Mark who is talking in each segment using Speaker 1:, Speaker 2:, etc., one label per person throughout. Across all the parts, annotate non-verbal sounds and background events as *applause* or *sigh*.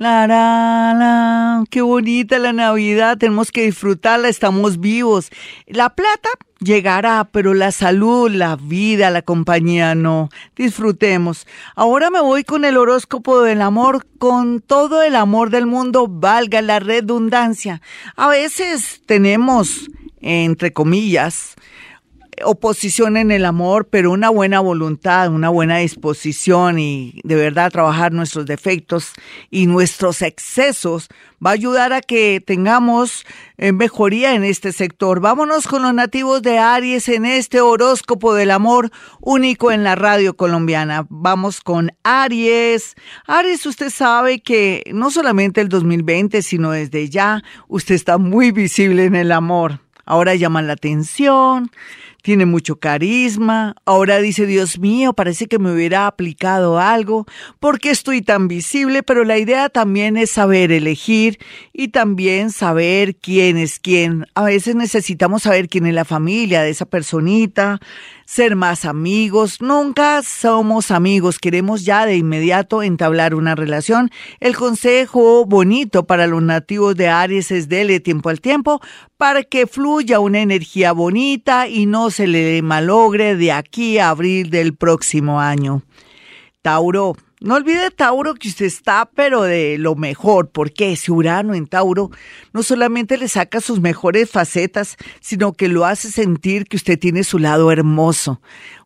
Speaker 1: La, la, la, qué bonita la Navidad, tenemos que disfrutarla, estamos vivos. La plata llegará, pero la salud, la vida, la compañía no. Disfrutemos. Ahora me voy con el horóscopo del amor, con todo el amor del mundo, valga la redundancia. A veces tenemos, entre comillas, oposición en el amor, pero una buena voluntad, una buena disposición y de verdad trabajar nuestros defectos y nuestros excesos va a ayudar a que tengamos eh, mejoría en este sector. Vámonos con los nativos de Aries en este horóscopo del amor único en la radio colombiana. Vamos con Aries. Aries, usted sabe que no solamente el 2020, sino desde ya, usted está muy visible en el amor. Ahora llama la atención tiene mucho carisma. Ahora dice, Dios mío, parece que me hubiera aplicado algo. porque estoy tan visible? Pero la idea también es saber elegir y también saber quién es quién. A veces necesitamos saber quién es la familia de esa personita, ser más amigos. Nunca somos amigos, queremos ya de inmediato entablar una relación. El consejo bonito para los nativos de Aries es dele tiempo al tiempo para que fluya una energía bonita y no se le malogre de aquí a abril del próximo año. Tauro, no olvide Tauro que usted está, pero de lo mejor, porque ese Urano en Tauro no solamente le saca sus mejores facetas, sino que lo hace sentir que usted tiene su lado hermoso.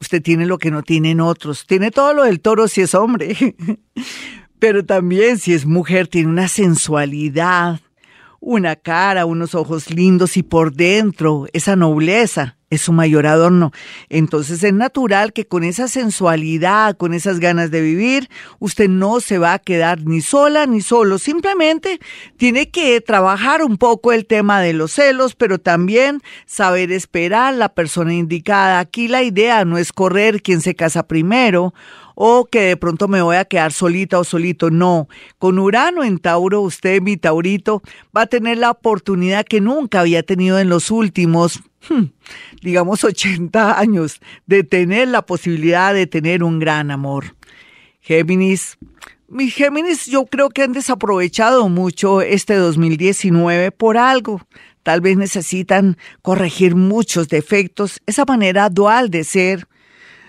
Speaker 1: Usted tiene lo que no tienen otros. Tiene todo lo del toro si es hombre. *laughs* pero también si es mujer, tiene una sensualidad, una cara, unos ojos lindos y por dentro esa nobleza es su mayor adorno. Entonces es natural que con esa sensualidad, con esas ganas de vivir, usted no se va a quedar ni sola ni solo. Simplemente tiene que trabajar un poco el tema de los celos, pero también saber esperar la persona indicada. Aquí la idea no es correr quien se casa primero o que de pronto me voy a quedar solita o solito. No, con Urano en Tauro, usted, mi Taurito, va a tener la oportunidad que nunca había tenido en los últimos Hmm, digamos 80 años, de tener la posibilidad de tener un gran amor. Géminis, mis Géminis yo creo que han desaprovechado mucho este 2019 por algo. Tal vez necesitan corregir muchos defectos, esa manera dual de ser,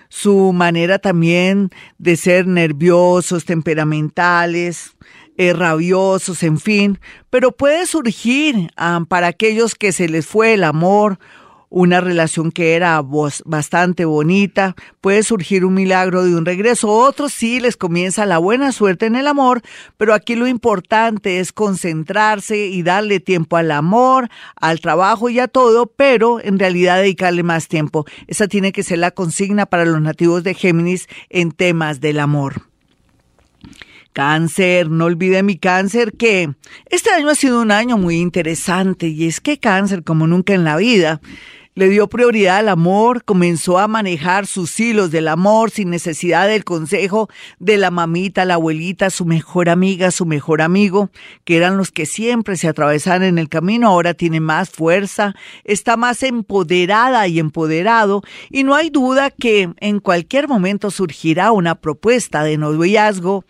Speaker 1: su manera también de ser nerviosos, temperamentales, eh, rabiosos, en fin, pero puede surgir ah, para aquellos que se les fue el amor una relación que era bastante bonita, puede surgir un milagro de un regreso, otros sí les comienza la buena suerte en el amor, pero aquí lo importante es concentrarse y darle tiempo al amor, al trabajo y a todo, pero en realidad dedicarle más tiempo. Esa tiene que ser la consigna para los nativos de Géminis en temas del amor. Cáncer, no olvide mi cáncer que este año ha sido un año muy interesante y es que cáncer, como nunca en la vida, le dio prioridad al amor, comenzó a manejar sus hilos del amor sin necesidad del consejo de la mamita, la abuelita, su mejor amiga, su mejor amigo, que eran los que siempre se atravesaban en el camino, ahora tiene más fuerza, está más empoderada y empoderado, y no hay duda que en cualquier momento surgirá una propuesta de noviazgo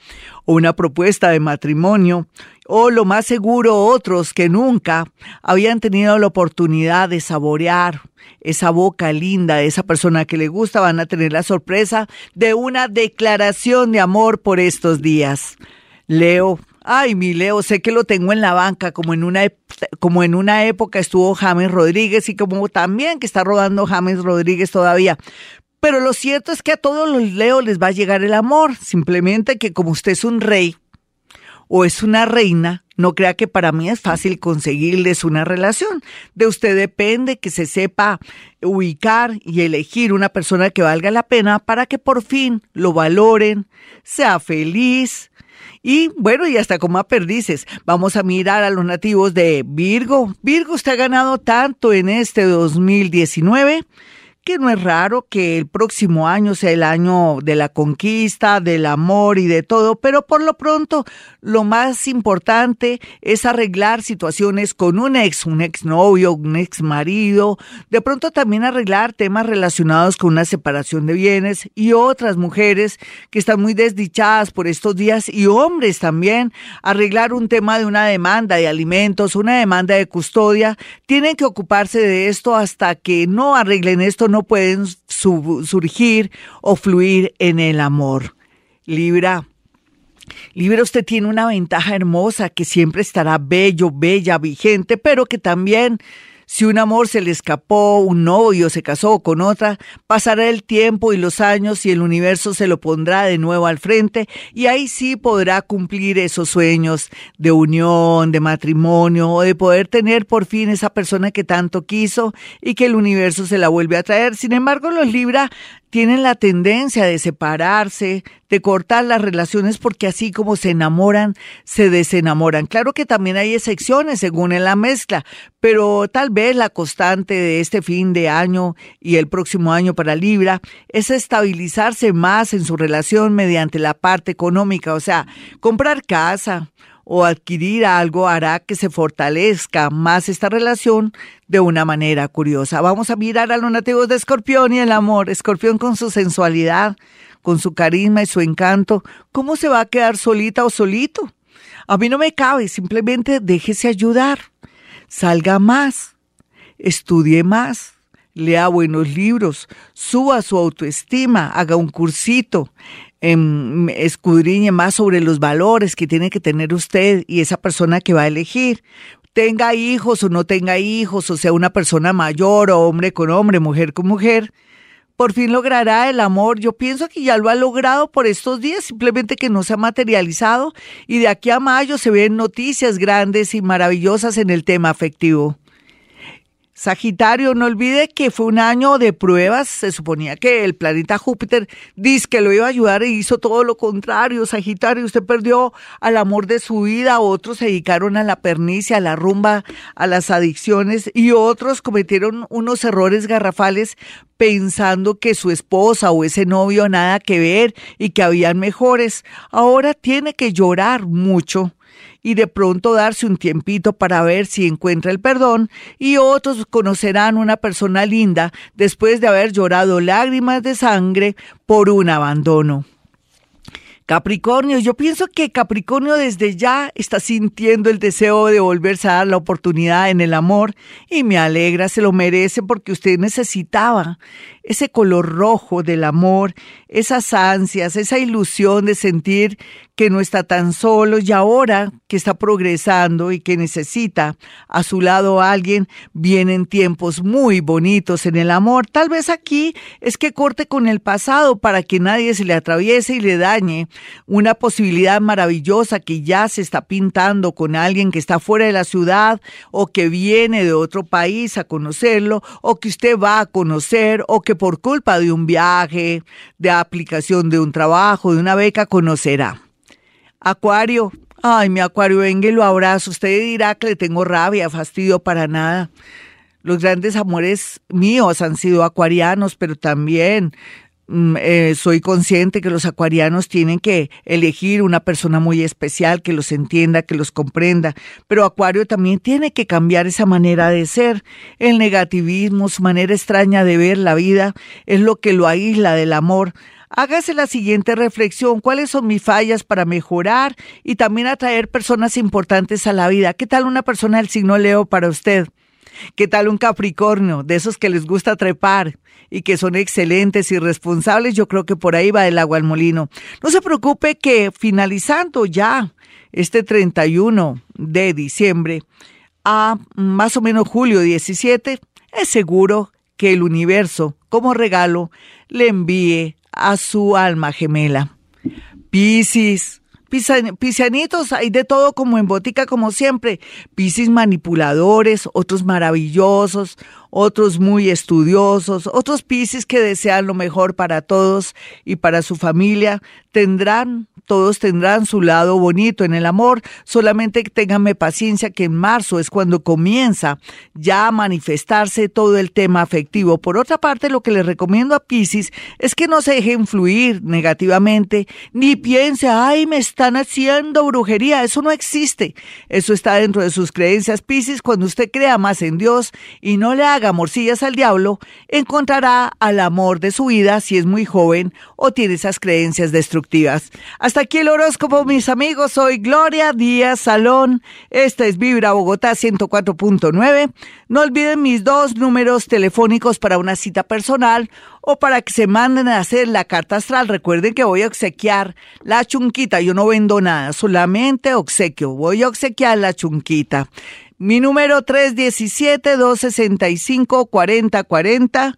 Speaker 1: o una propuesta de matrimonio o lo más seguro otros que nunca habían tenido la oportunidad de saborear esa boca linda de esa persona que le gusta, van a tener la sorpresa de una declaración de amor por estos días. Leo, ay mi Leo, sé que lo tengo en la banca, como en una, como en una época estuvo James Rodríguez y como también que está rodando James Rodríguez todavía. Pero lo cierto es que a todos los Leo les va a llegar el amor, simplemente que como usted es un rey, o es una reina, no crea que para mí es fácil conseguirles una relación. De usted depende que se sepa ubicar y elegir una persona que valga la pena para que por fin lo valoren, sea feliz. Y bueno, y hasta como perdices, vamos a mirar a los nativos de Virgo. Virgo, usted ha ganado tanto en este 2019 que no es raro que el próximo año sea el año de la conquista, del amor y de todo, pero por lo pronto lo más importante es arreglar situaciones con un ex, un ex novio, un ex marido, de pronto también arreglar temas relacionados con una separación de bienes y otras mujeres que están muy desdichadas por estos días y hombres también, arreglar un tema de una demanda de alimentos, una demanda de custodia, tienen que ocuparse de esto hasta que no arreglen esto, no pueden surgir o fluir en el amor. Libra. Libra, usted tiene una ventaja hermosa que siempre estará bello, bella, vigente, pero que también si un amor se le escapó, un novio se casó con otra, pasará el tiempo y los años y el universo se lo pondrá de nuevo al frente y ahí sí podrá cumplir esos sueños de unión, de matrimonio o de poder tener por fin esa persona que tanto quiso y que el universo se la vuelve a traer. Sin embargo, los Libra tienen la tendencia de separarse, de cortar las relaciones porque así como se enamoran, se desenamoran. Claro que también hay excepciones según en la mezcla, pero tal vez la constante de este fin de año y el próximo año para Libra es estabilizarse más en su relación mediante la parte económica, o sea, comprar casa, o adquirir algo hará que se fortalezca más esta relación de una manera curiosa. Vamos a mirar a los nativos de Escorpión y el amor. Escorpión con su sensualidad, con su carisma y su encanto, ¿cómo se va a quedar solita o solito? A mí no me cabe, simplemente déjese ayudar. Salga más, estudie más, lea buenos libros, suba su autoestima, haga un cursito, Em, escudriñe más sobre los valores que tiene que tener usted y esa persona que va a elegir. Tenga hijos o no tenga hijos, o sea, una persona mayor o hombre con hombre, mujer con mujer, por fin logrará el amor. Yo pienso que ya lo ha logrado por estos días, simplemente que no se ha materializado y de aquí a mayo se ven noticias grandes y maravillosas en el tema afectivo. Sagitario, no olvide que fue un año de pruebas. Se suponía que el planeta Júpiter dice que lo iba a ayudar y hizo todo lo contrario. Sagitario, usted perdió al amor de su vida, otros se dedicaron a la pernicia, a la rumba, a las adicciones y otros cometieron unos errores garrafales pensando que su esposa o ese novio nada que ver y que habían mejores. Ahora tiene que llorar mucho y de pronto darse un tiempito para ver si encuentra el perdón y otros conocerán una persona linda después de haber llorado lágrimas de sangre por un abandono. Capricornio, yo pienso que Capricornio desde ya está sintiendo el deseo de volverse a dar la oportunidad en el amor y me alegra, se lo merece porque usted necesitaba ese color rojo del amor, esas ansias, esa ilusión de sentir que no está tan solo y ahora que está progresando y que necesita a su lado a alguien, vienen tiempos muy bonitos en el amor. Tal vez aquí es que corte con el pasado para que nadie se le atraviese y le dañe una posibilidad maravillosa que ya se está pintando con alguien que está fuera de la ciudad o que viene de otro país a conocerlo o que usted va a conocer o que por culpa de un viaje, de aplicación de un trabajo, de una beca, conocerá. Acuario, ay, mi Acuario, venga y lo abrazo. Usted dirá que le tengo rabia, fastidio para nada. Los grandes amores míos han sido acuarianos, pero también mm, eh, soy consciente que los acuarianos tienen que elegir una persona muy especial que los entienda, que los comprenda, pero Acuario también tiene que cambiar esa manera de ser. El negativismo, su manera extraña de ver la vida, es lo que lo aísla del amor. Hágase la siguiente reflexión, ¿cuáles son mis fallas para mejorar y también atraer personas importantes a la vida? ¿Qué tal una persona del signo Leo para usted? ¿Qué tal un Capricornio, de esos que les gusta trepar y que son excelentes y responsables? Yo creo que por ahí va el agua al molino. No se preocupe que finalizando ya este 31 de diciembre a más o menos julio 17, es seguro que el universo, como regalo, le envíe a su alma gemela. Piscis, Piscianitos, hay de todo como en botica, como siempre. Piscis manipuladores, otros maravillosos, otros muy estudiosos, otros Piscis que desean lo mejor para todos y para su familia, tendrán todos tendrán su lado bonito en el amor, solamente ténganme paciencia que en marzo es cuando comienza ya a manifestarse todo el tema afectivo. Por otra parte, lo que les recomiendo a Pisces es que no se deje influir negativamente, ni piense, ay, me están haciendo brujería, eso no existe. Eso está dentro de sus creencias, Pisces, cuando usted crea más en Dios y no le haga morcillas al diablo, encontrará al amor de su vida si es muy joven o tiene esas creencias destructivas. Aquí el horóscopo, mis amigos. Soy Gloria Díaz Salón. Esta es Vibra Bogotá 104.9. No olviden mis dos números telefónicos para una cita personal o para que se manden a hacer la carta astral. Recuerden que voy a obsequiar la chunquita. Yo no vendo nada, solamente obsequio. Voy a obsequiar la chunquita. Mi número 317-265-4040